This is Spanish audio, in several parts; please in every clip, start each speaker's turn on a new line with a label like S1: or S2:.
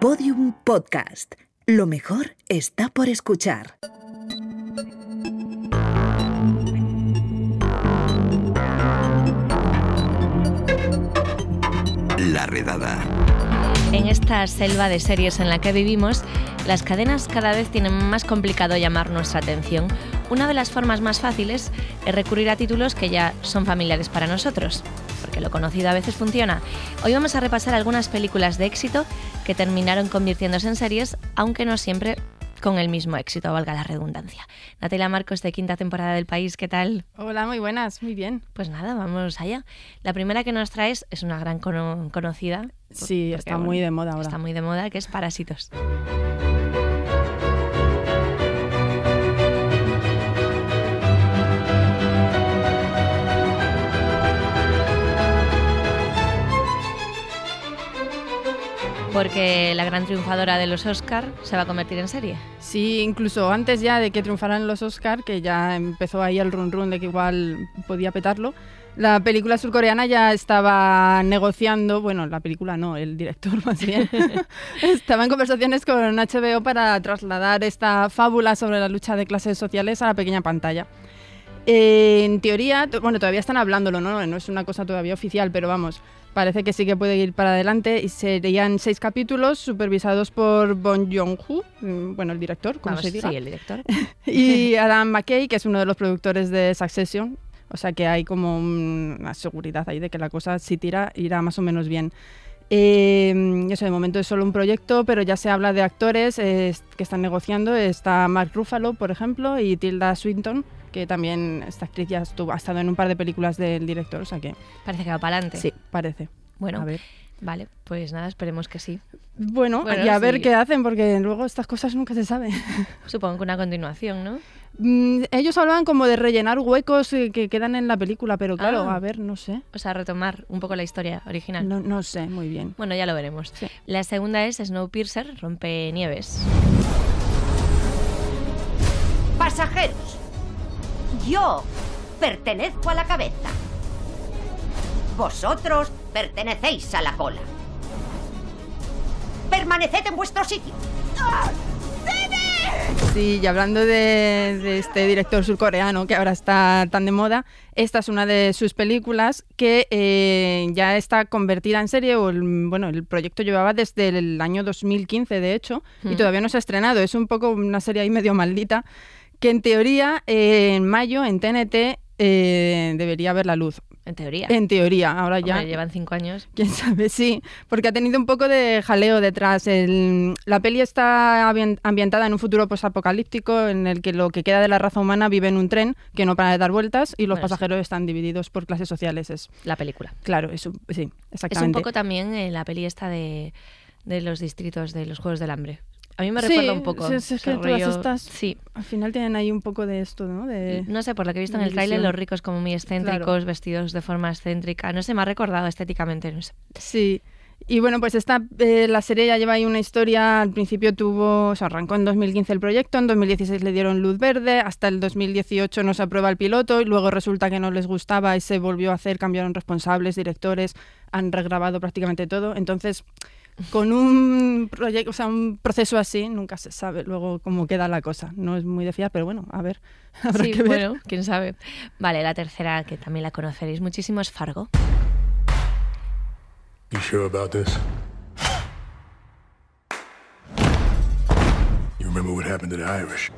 S1: Podium Podcast. Lo mejor está por escuchar.
S2: La redada.
S3: En esta selva de series en la que vivimos, las cadenas cada vez tienen más complicado llamar nuestra atención. Una de las formas más fáciles es recurrir a títulos que ya son familiares para nosotros, porque lo conocido a veces funciona. Hoy vamos a repasar algunas películas de éxito que terminaron convirtiéndose en series, aunque no siempre con el mismo éxito, valga la redundancia. Natalia Marcos de quinta temporada del país, ¿qué tal?
S4: Hola, muy buenas, muy bien.
S3: Pues nada, vamos allá. La primera que nos traes es una gran cono- conocida.
S4: Sí, está
S3: bueno,
S4: muy de moda ahora.
S3: Está muy de moda, que es Parásitos. Porque la gran triunfadora de los Oscar se va a convertir en serie.
S4: Sí, incluso antes ya de que triunfaran los Oscar, que ya empezó ahí el run run de que igual podía petarlo, la película surcoreana ya estaba negociando, bueno, la película no, el director más bien, estaba en conversaciones con HBO para trasladar esta fábula sobre la lucha de clases sociales a la pequeña pantalla. Eh, en teoría, bueno, todavía están hablándolo, ¿no? No es una cosa todavía oficial, pero vamos, parece que sí que puede ir para adelante y serían seis capítulos supervisados por Bon Joon-ho, mm, bueno, el director, como se diga,
S3: sí, el director.
S4: y Adam McKay, que es uno de los productores de Succession. O sea que hay como un- una seguridad ahí de que la cosa, si tira, irá más o menos bien. Eh, eso, de momento es solo un proyecto, pero ya se habla de actores eh, que están negociando. Está Mark Ruffalo, por ejemplo, y Tilda Swinton, que también esta actriz ya estuvo, ha estado en un par de películas del director. O sea que
S3: Parece que va para adelante.
S4: sí, parece.
S3: Bueno,
S4: A ver.
S3: vale, pues nada, esperemos que sí.
S4: Bueno,
S3: Bueno,
S4: y a ver qué hacen, porque luego estas cosas nunca se saben.
S3: Supongo que una continuación, ¿no?
S4: Mm, ellos hablaban como de rellenar huecos eh, que quedan en la película, pero claro,
S3: Ah.
S4: a ver, no sé.
S3: O sea, retomar un poco la historia original.
S4: No, no sé, muy bien.
S3: Bueno, ya lo veremos.
S4: Sí.
S3: La segunda es Snowpiercer, rompe nieves.
S5: Pasajeros, yo pertenezco a la cabeza. Vosotros pertenecéis a la cola. Permaneced en vuestro sitio.
S4: Sí, y hablando de, de este director surcoreano que ahora está tan de moda, esta es una de sus películas que eh, ya está convertida en serie, o el, bueno, el proyecto llevaba desde el año 2015, de hecho, y
S3: Mm.
S4: todavía no se ha estrenado. Es un poco una serie ahí medio maldita, que en teoría eh, en mayo en TNT eh, debería ver la luz.
S3: En teoría.
S4: En teoría, ahora ya...
S3: Llevan cinco años.
S4: Quién sabe, sí, porque ha tenido un poco de jaleo detrás. El- la peli está ambien- ambientada en un futuro posapocalíptico en el que lo que queda de la raza humana vive en un tren que no para de dar vueltas y los
S3: Bueno, sí.
S4: pasajeros están divididos por clases sociales. Es,
S3: La película.
S4: claro, es un- sí,
S3: Es un
S4: exactamente.
S3: poco también eh, la peli esta de, de los distritos de los Juegos del Hambre. A mí me
S4: Sí,
S3: recuerda un poco.
S4: sí, es que todas estas-
S3: Sí.
S4: Al final tienen ahí un poco de esto, ¿no? De...
S3: No sé, por lo que he visto en el tráiler, los ricos como muy excéntricos, vestidos de forma excéntrica. No sé, me ha recordado estéticamente. No sé.
S4: Sí. Y bueno, pues esta, eh, la serie ya lleva ahí una historia. Al principio tuvo, o sea, arrancó en 2015 el proyecto, en 2016 le dieron luz verde, hasta el 2018 no se aprueba el piloto y luego resulta que no les gustaba y se volvió a hacer, cambiaron responsables, directores, han regrabado prácticamente todo. Entonces, con un proyecto, o sea, un proceso así, nunca se sabe luego cómo queda la cosa. No es muy de fiar, pero bueno, a ver, habrá
S3: Sí,
S4: que ver.
S3: bueno, quién sabe. Vale, la tercera, que también la conoceréis muchísimo, es Fargo.
S6: You sure about this? You remember what happened to the Irish?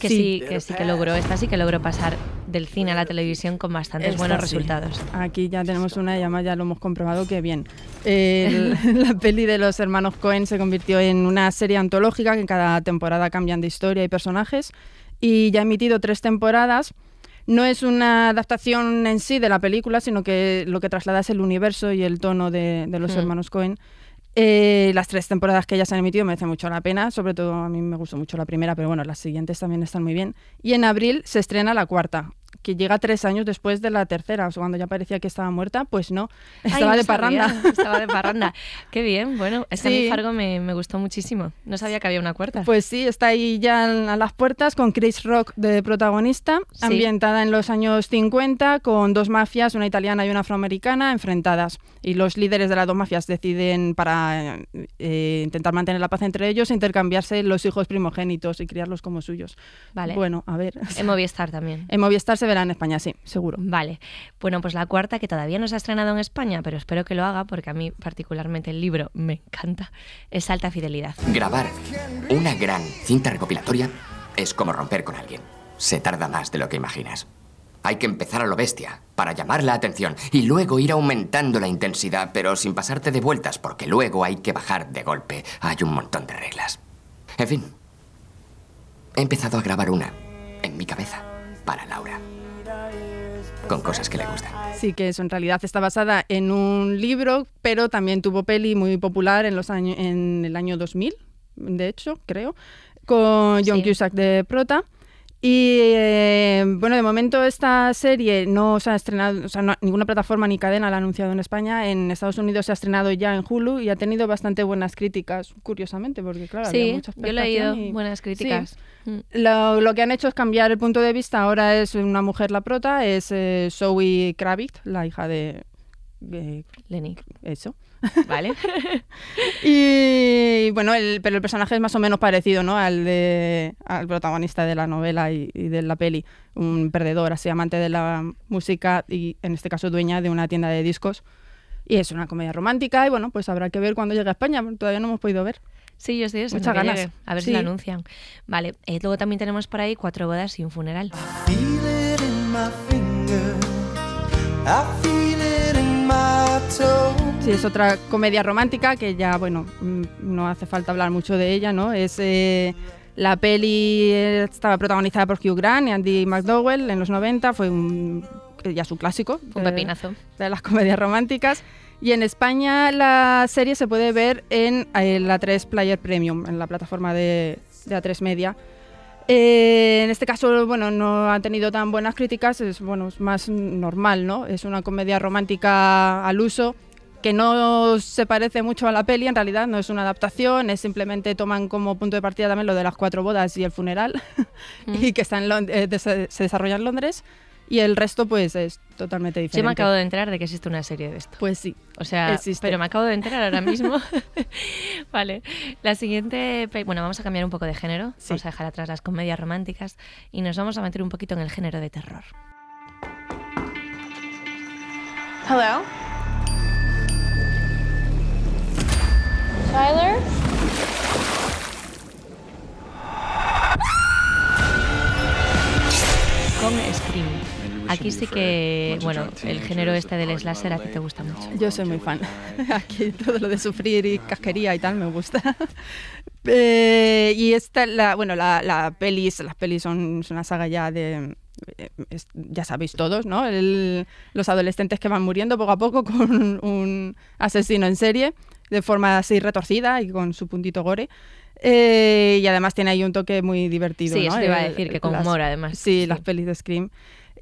S3: Que sí, que sí que logró, esta sí que logró pasar del cine a la televisión con bastantes
S4: Esta
S3: buenos
S4: sí.
S3: resultados.
S4: Aquí ya tenemos una y además ya lo hemos comprobado que bien. El- la peli de los hermanos Cohen se convirtió en una serie antológica que en cada temporada cambian de historia y personajes y ya ha emitido tres temporadas. No es una adaptación en sí de la película, sino que lo que traslada es el universo y el tono de, de los
S3: Hmm.
S4: hermanos Cohen. Eh, las tres temporadas que ya se han emitido merecen mucho la pena, sobre todo a mí me gustó mucho la primera, pero bueno, las siguientes también están muy bien. Y en abril se estrena la cuarta. Que llega tres años después de la tercera, o sea, cuando ya parecía que estaba muerta, pues no,
S3: Ay,
S4: estaba
S3: no
S4: de
S3: sabía,
S4: parranda.
S3: Estaba de parranda. Qué bien, bueno, esta
S4: Sí.
S3: Fargo me, me gustó muchísimo. No sabía que había una cuarta.
S4: Pues sí, está ahí ya a las puertas con Chris Rock de protagonista,
S3: Sí.
S4: ambientada en los años 50 con dos mafias, una italiana y una afroamericana, enfrentadas. Y los líderes de las dos mafias deciden, para eh, intentar mantener la paz entre ellos, intercambiarse los hijos primogénitos y criarlos como suyos.
S3: Vale.
S4: Bueno, a ver.
S3: En Movistar también.
S4: En Movistar se verá en España, sí, seguro.
S3: Vale, bueno, pues la cuarta que todavía no se ha estrenado en España, pero espero que lo haga porque a mí particularmente el libro me encanta, es Alta Fidelidad.
S2: Grabar una gran cinta recopilatoria es como romper con alguien. Se tarda más de lo que imaginas. Hay que empezar a lo bestia para llamar la atención y luego ir aumentando la intensidad, pero sin pasarte de vueltas, porque luego hay que bajar de golpe. Hay un montón de reglas. En fin, he empezado a grabar una en mi cabeza para Laura. Con cosas que le gustan.
S4: Sí, que eso en realidad está basada en un libro, pero también tuvo peli muy popular en, los años, en el año 2000, de hecho, creo, con John
S3: Sí.
S4: Cusack de prota. Y eh, bueno, de momento esta serie no se ha estrenado, o sea, no- ninguna plataforma ni cadena la ha anunciado en España. En Estados Unidos se ha estrenado ya en Hulu y ha tenido bastante buenas críticas, curiosamente, porque claro, había
S3: Sí,
S4: mucha
S3: yo he leído
S4: y-
S3: buenas
S4: Sí.
S3: críticas. Mm.
S4: Lo, lo que han hecho es cambiar el punto de vista. Ahora es una mujer la prota, es eh, Zoe Kravitz, la hija de, de
S3: Lenny,
S4: eso.
S3: ¿Vale?
S4: Y bueno, el, pero el personaje es más o menos parecido ¿no? al, de, al protagonista de la novela y, y de la peli. Un perdedor, así amante de la música y en este caso dueña de una tienda de discos. Y es una comedia romántica y bueno, pues habrá que ver cuando llegue a España. Todavía no hemos podido ver.
S3: Sí, yo estoy
S4: Muchas ganas.
S3: llegue, a ver si lo anuncian. Vale, eh, luego también tenemos por ahí Cuatro bodas y un funeral.
S7: Feel it in my fingers. I feel it in my toes.
S4: Sí, es otra comedia romántica que ya, bueno, mm, no hace falta hablar mucho de ella, ¿no? Es eh, la peli eh, estaba protagonizada por Hugh Grant y Andy McDowell en los 90, fue un eh, ya su clásico.
S3: Un
S4: de-
S3: pepinazo.
S4: de las comedias románticas. Y en España la serie se puede ver en eh, la 3 Player Premium, en la plataforma de, de A3 Media. Eh, en este caso, bueno, no ha tenido tan buenas críticas, es, bueno, es más normal, ¿no? Es una comedia romántica al uso que no se parece mucho a la peli, en realidad no es una adaptación, es simplemente toman como punto de partida también lo de las cuatro bodas y el funeral, y que está en Lond- eh, des- se desarrolla en Londres, y el resto pues es totalmente diferente.
S3: Yo me acabo de enterar de que existe una serie de esto.
S4: Pues sí.
S3: O sea,
S4: Existe.
S3: pero me acabo de enterar ahora mismo. vale. La siguiente. Bueno, vamos a cambiar un poco de género.
S4: Sí.
S3: Vamos a dejar atrás las comedias románticas y nos vamos a meter un poquito en el género de terror.
S8: Hello? Tyler?
S3: Con Scream. Aquí sí que, bueno, el género este del slasher a ti te gusta mucho.
S4: Yo soy muy fan. Aquí todo lo de sufrir y casquería y tal me gusta. Eh, y esta, la, bueno, la, la pelis, las pelis son es una saga ya de, eh, es- ya sabéis todos, ¿no? El- los adolescentes que van muriendo poco a poco con un asesino en serie, de forma así retorcida y con su puntito gore. Eh, y además tiene ahí un toque muy divertido.
S3: Sí,
S4: ¿no?
S3: eso iba a
S4: El-
S3: decir, que con
S4: las-
S3: humor, además.
S4: Sí,
S3: Sí.
S4: las pelis de Scream.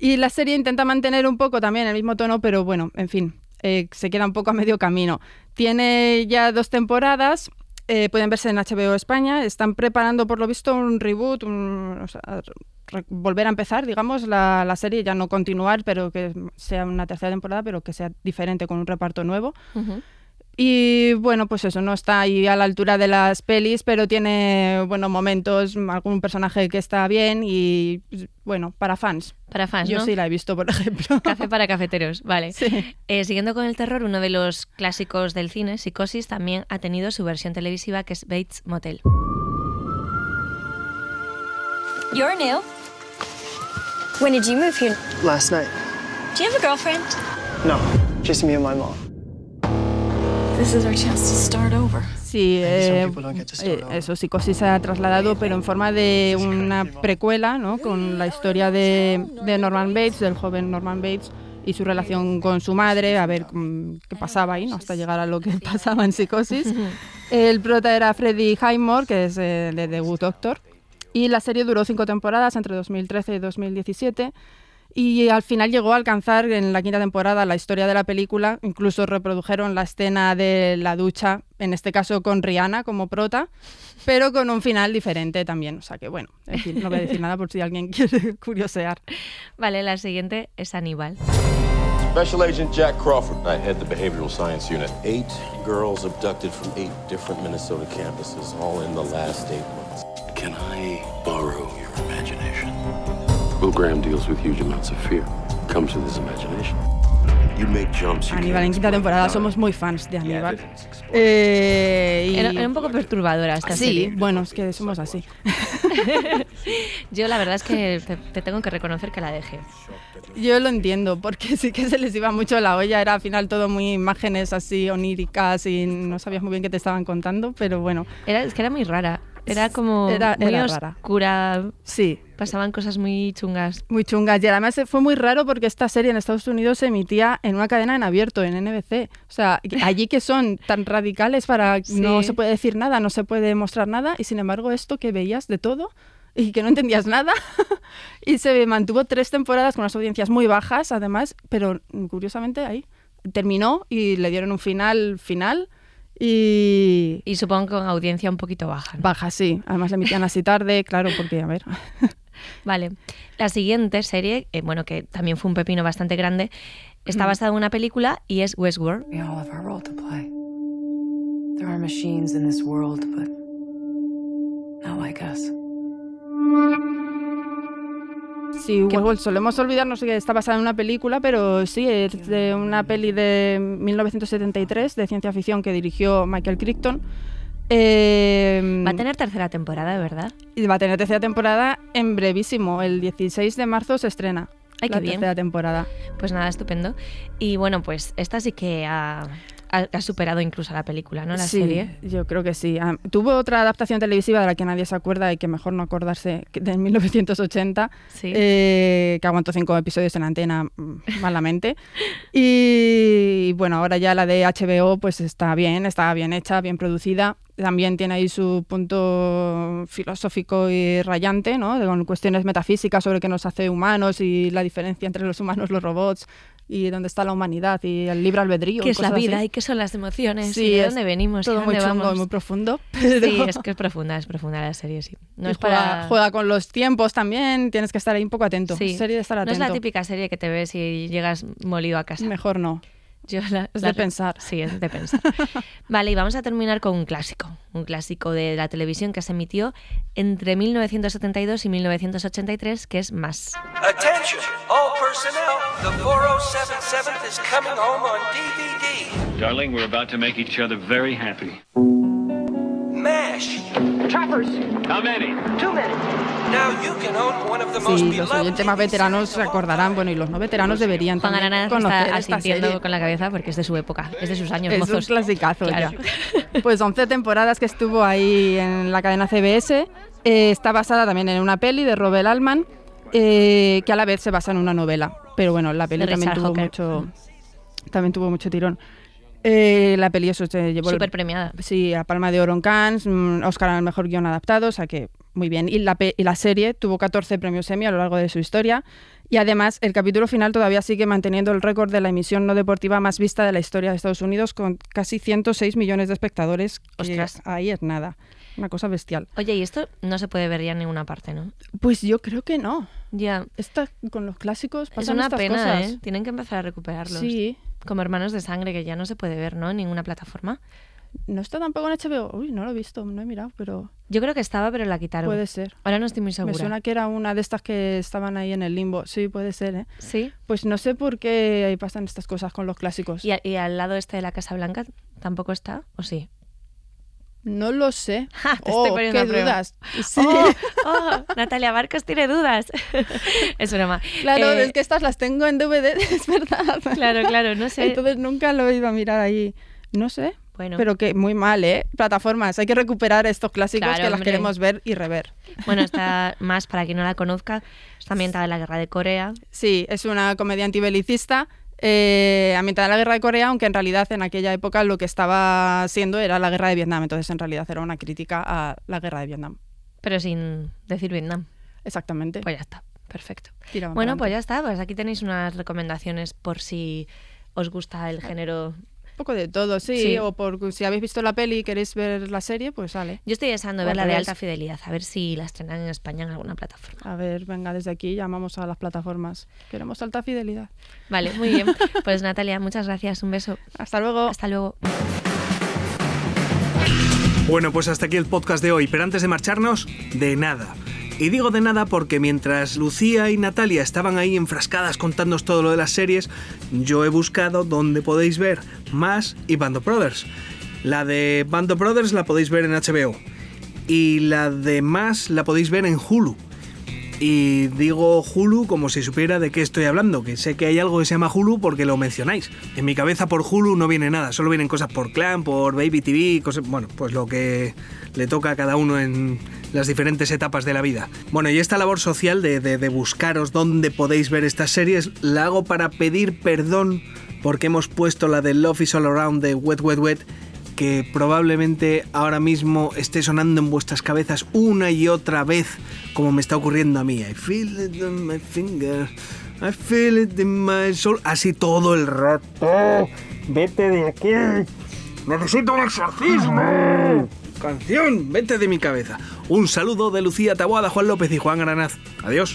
S4: Y la serie intenta mantener un poco también el mismo tono, pero bueno, en fin, eh, se queda un poco a medio camino. Tiene ya dos temporadas, eh, pueden verse en HBO España, están preparando por lo visto un reboot, un- o sea, volver a empezar, digamos, la, serie, ya no continuar, pero que sea una tercera temporada, pero que sea diferente con un reparto nuevo. Y bueno, pues eso, no está ahí a la altura de las pelis, pero tiene, bueno, momentos, algún personaje que está bien y, pues, bueno, para fans.
S3: Para fans,
S4: Yo
S3: ¿no?
S4: sí la he visto, por ejemplo.
S3: Café para cafeteros, vale.
S4: Sí.
S3: Eh, siguiendo con el terror, uno de los clásicos del cine, Psicosis, también ha tenido su versión televisiva que es Bates Motel.
S8: You're new. When did you move here?
S9: Last night.
S8: Do you have a girlfriend?
S9: No, just me and my mom.
S4: Sí, eh, eh,
S9: over.
S4: eso, Psicosis se ha trasladado, pero en forma de una precuela, ¿no? Con la historia de, de Norman Bates, del joven Norman Bates, y su relación con su madre, a ver mm, qué pasaba ahí, ¿no? Hasta llegar a lo que pasaba en Psicosis. El prota era Freddie Highmore, que es eh, de The Good Doctor, y la serie duró cinco temporadas, entre 2013 y 2017. Y al final llegó a alcanzar en la quinta temporada la historia de la película. Incluso reprodujeron la escena de la ducha, en este caso con Rihanna como prota, pero con un final diferente también. O sea que bueno, en fin, no voy a decir nada por si alguien quiere curiosear.
S3: Vale, la siguiente es Aníbal.
S10: Special Agent Jack Crawford. I head the Behavioral Science Unit. Eight girls abducted from eight different Minnesota campuses, all in the last eight months.
S6: Can I borrow your imagination? Will Graham deals with huge amounts of fear. Comes with his imagination.
S10: You make jumps. You
S4: Aníbal, en quinta temporada somos muy fans de Aníbal. Eh, y-
S3: Era, era un poco perturbadora esta
S4: Sí,
S3: serie.
S4: bueno, es que somos así.
S3: Yo la verdad es que te, te tengo que reconocer que la dejé.
S4: Yo lo entiendo, porque sí que se les iba mucho la olla, era al final todo muy imágenes así oníricas y no sabías muy bien qué te estaban contando, pero bueno,
S3: Era, es que era muy rara. Era como
S4: Era-
S3: muy
S4: era rara.
S3: oscura.
S4: sí,
S3: Pasaban cosas muy chungas.
S4: muy chungas. Y además fue muy raro porque esta serie en Estados Unidos se emitía en una cadena en abierto, en NBC. O sea, allí que son tan radicales para no
S3: Sí.
S4: se puede decir nada, no se puede mostrar nada, y sin embargo esto que veías de todo y que no entendías nada. y se mantuvo tres temporadas con unas audiencias muy bajas, además, pero mm, curiosamente ahí terminó y le dieron un final final y
S3: Y supongo que con audiencia un poquito baja. ¿no?
S4: baja, sí. Además le emitían así tarde, claro, porque, a ver,
S3: Vale. La siguiente serie, eh, bueno, que también fue un pepino bastante grande, está
S4: Mm.
S3: basada en una película y es Westworld.
S11: We all have our role to play. There are machines in this world, but not like us.
S4: Sí, Westworld, solemos olvidarnos que está basada en una película, pero sí, es de una peli de 1973 de ciencia ficción que dirigió Michael Crichton. Eh,
S3: Va a tener tercera temporada, ¿verdad?
S4: y va a tener tercera temporada en brevísimo. El 16 de marzo se estrena
S3: Ay,
S4: la
S3: qué bien.
S4: tercera temporada.
S3: Pues nada, estupendo. Y bueno, pues esta sí que ha, ha- ha superado incluso a la película, ¿no? La
S4: sí,
S3: serie.
S4: yo creo que sí. Ah, tuvo otra adaptación televisiva de la que nadie se acuerda y que mejor no acordarse, de 1980,
S3: Sí.
S4: eh, que aguantó cinco episodios en antena mm, malamente. Y bueno, ahora ya la de HBO pues está bien, está bien hecha, bien producida. También tiene ahí su punto filosófico y rayante, ¿no? Con cuestiones metafísicas sobre qué nos hace humanos y la diferencia entre los humanos y los robots y dónde está la humanidad y el libre albedrío.
S3: ¿Qué es la vida
S4: así.
S3: y qué son las emociones?
S4: Sí,
S3: y de dónde venimos? y
S4: Todo muy chungo y muy profundo.
S3: Sí, es que es profunda, es profunda la serie, sí. No
S4: y
S3: es
S4: juega,
S3: para...
S4: juega con los tiempos también, tienes que estar ahí un poco atento.
S3: Sí.
S4: Serie de estar
S3: No es la típica serie que te ves y llegas molido a casa.
S4: Mejor no.
S3: Yo la-
S4: Es
S3: la-
S4: de pensar.
S3: Sí, es de pensar. vale, y vamos a terminar con un clásico. Un clásico de la televisión que se emitió entre 1972 y 1983, que es Más.
S12: Attention, all personnel. The 4077th is coming home on DVD.
S13: Darling, we're about to make each other very happy.
S4: Sí, los oyentes más veteranos se acordarán, bueno, y los no veteranos deberían
S3: Juan
S4: también
S3: Arana
S4: conocer
S3: está
S4: esta
S3: asintiendo
S4: serie.
S3: con la cabeza porque es de su época, es de sus años
S4: Es
S3: mozos.
S4: un clasicazo
S3: Claro.
S4: ya. Pues 11 temporadas que estuvo ahí en la cadena CBS. Eh, está basada también en una peli de Robert Altman, eh, que a la vez se basa en una novela. Pero bueno, la peli también tuvo mucho también tuvo mucho tirón. Eh, la peli eso se llevó el-
S3: Súper premiada.
S4: Sí, a Palma de Oro en Cannes, mm, Oscar al mejor guion adaptado, o sea que muy bien. Y la, y la serie tuvo 14 premios Emmy a lo largo de su historia. Y además, el capítulo final todavía sigue manteniendo el récord de la emisión no deportiva más vista de la historia de Estados Unidos, con casi 106 millones de espectadores.
S3: Ostras.
S4: Ahí es nada. Una cosa bestial.
S3: Oye, y esto no se puede ver ya en ninguna parte, ¿no?
S4: Pues yo creo que no.
S3: Ya.
S4: Esta, con los clásicos
S3: Es
S4: pasan
S3: una
S4: estas
S3: pena,
S4: cosas.
S3: ¿eh? Tienen que empezar a recuperarlos.
S4: Sí.
S3: Como hermanos de sangre, que ya no se puede ver, ¿no? En ninguna plataforma.
S4: No está tampoco en HBO. Uy, no lo he visto, no he mirado, pero
S3: Yo creo que estaba, pero la quitaron.
S4: puede ser.
S3: Ahora no estoy muy segura.
S4: Me suena que era una de estas que estaban ahí en el limbo. Sí, puede ser, ¿eh?
S3: Sí.
S4: Pues no sé por qué ahí pasan estas cosas con los clásicos.
S3: ¿Y, a- y al lado este de la Casa Blanca tampoco está? ¿O sí?
S4: No lo sé.
S3: te
S4: oh,
S3: estoy
S4: qué dudas. Sí.
S3: Oh, oh, Natalia Barcos tiene dudas. es broma.
S4: Claro,
S3: Eh,
S4: es que estas las tengo en DVD, es verdad.
S3: Claro, claro, no sé.
S4: Entonces nunca lo he ido a mirar ahí. No sé.
S3: Bueno.
S4: Pero que muy mal, ¿eh? Plataformas. Hay que recuperar estos clásicos
S3: Claro,
S4: que las queremos ver y rever.
S3: Bueno, está más, para quien no la conozca, está ambientada en la Guerra de Corea.
S4: Sí, es una comedia antibelicista eh, ambientada en la guerra de Corea, aunque en realidad en aquella época lo que estaba siendo era la guerra de Vietnam. Entonces en realidad era una crítica a la guerra de Vietnam.
S3: Pero sin decir Vietnam.
S4: Exactamente.
S3: Pues ya está. Perfecto.
S4: Tiraban
S3: Bueno, pues ya está. Pues aquí tenéis unas recomendaciones por si os gusta el género.
S4: Un poco de todo, sí,
S3: Sí.
S4: O por si habéis visto la peli y queréis ver la serie, pues sale.
S3: Yo estoy deseando ver la de alta fidelidad, a ver si la estrenan en España en alguna plataforma.
S4: A ver, venga, desde aquí llamamos a las plataformas. Queremos alta fidelidad.
S3: Vale, muy bien. Pues Natalia, muchas gracias. Un beso.
S4: Hasta luego.
S3: Hasta luego.
S14: Bueno, pues hasta aquí el podcast de hoy, pero antes de marcharnos, de nada. Y digo de nada porque mientras Lucía y Natalia estaban ahí enfrascadas contándonos todo lo de las series, yo he buscado dónde podéis ver más y Band of Brothers. La de Band of Brothers la podéis ver en HBO. Y la de más la podéis ver en Hulu. Y digo Hulu como si supiera de qué estoy hablando, que sé que hay algo que se llama Hulu porque lo mencionáis. En mi cabeza por Hulu no viene nada, solo vienen cosas por Clan, por Baby TV, cosas, bueno, pues lo que le toca a cada uno en las diferentes etapas de la vida. Bueno, y esta labor social de, de- buscaros dónde podéis ver estas series, la hago para pedir perdón porque hemos puesto la de Love is All Around de Wet Wet Wet que probablemente ahora mismo esté sonando en vuestras cabezas una y otra vez, como me está ocurriendo a mí. I feel it in my finger, I feel it in my soul. Así todo el rato. Vete de aquí. Necesito un exorcismo. Canción, vete de mi cabeza. Un saludo de Lucía Taboada, Juan López y Juan Granaz. Adiós.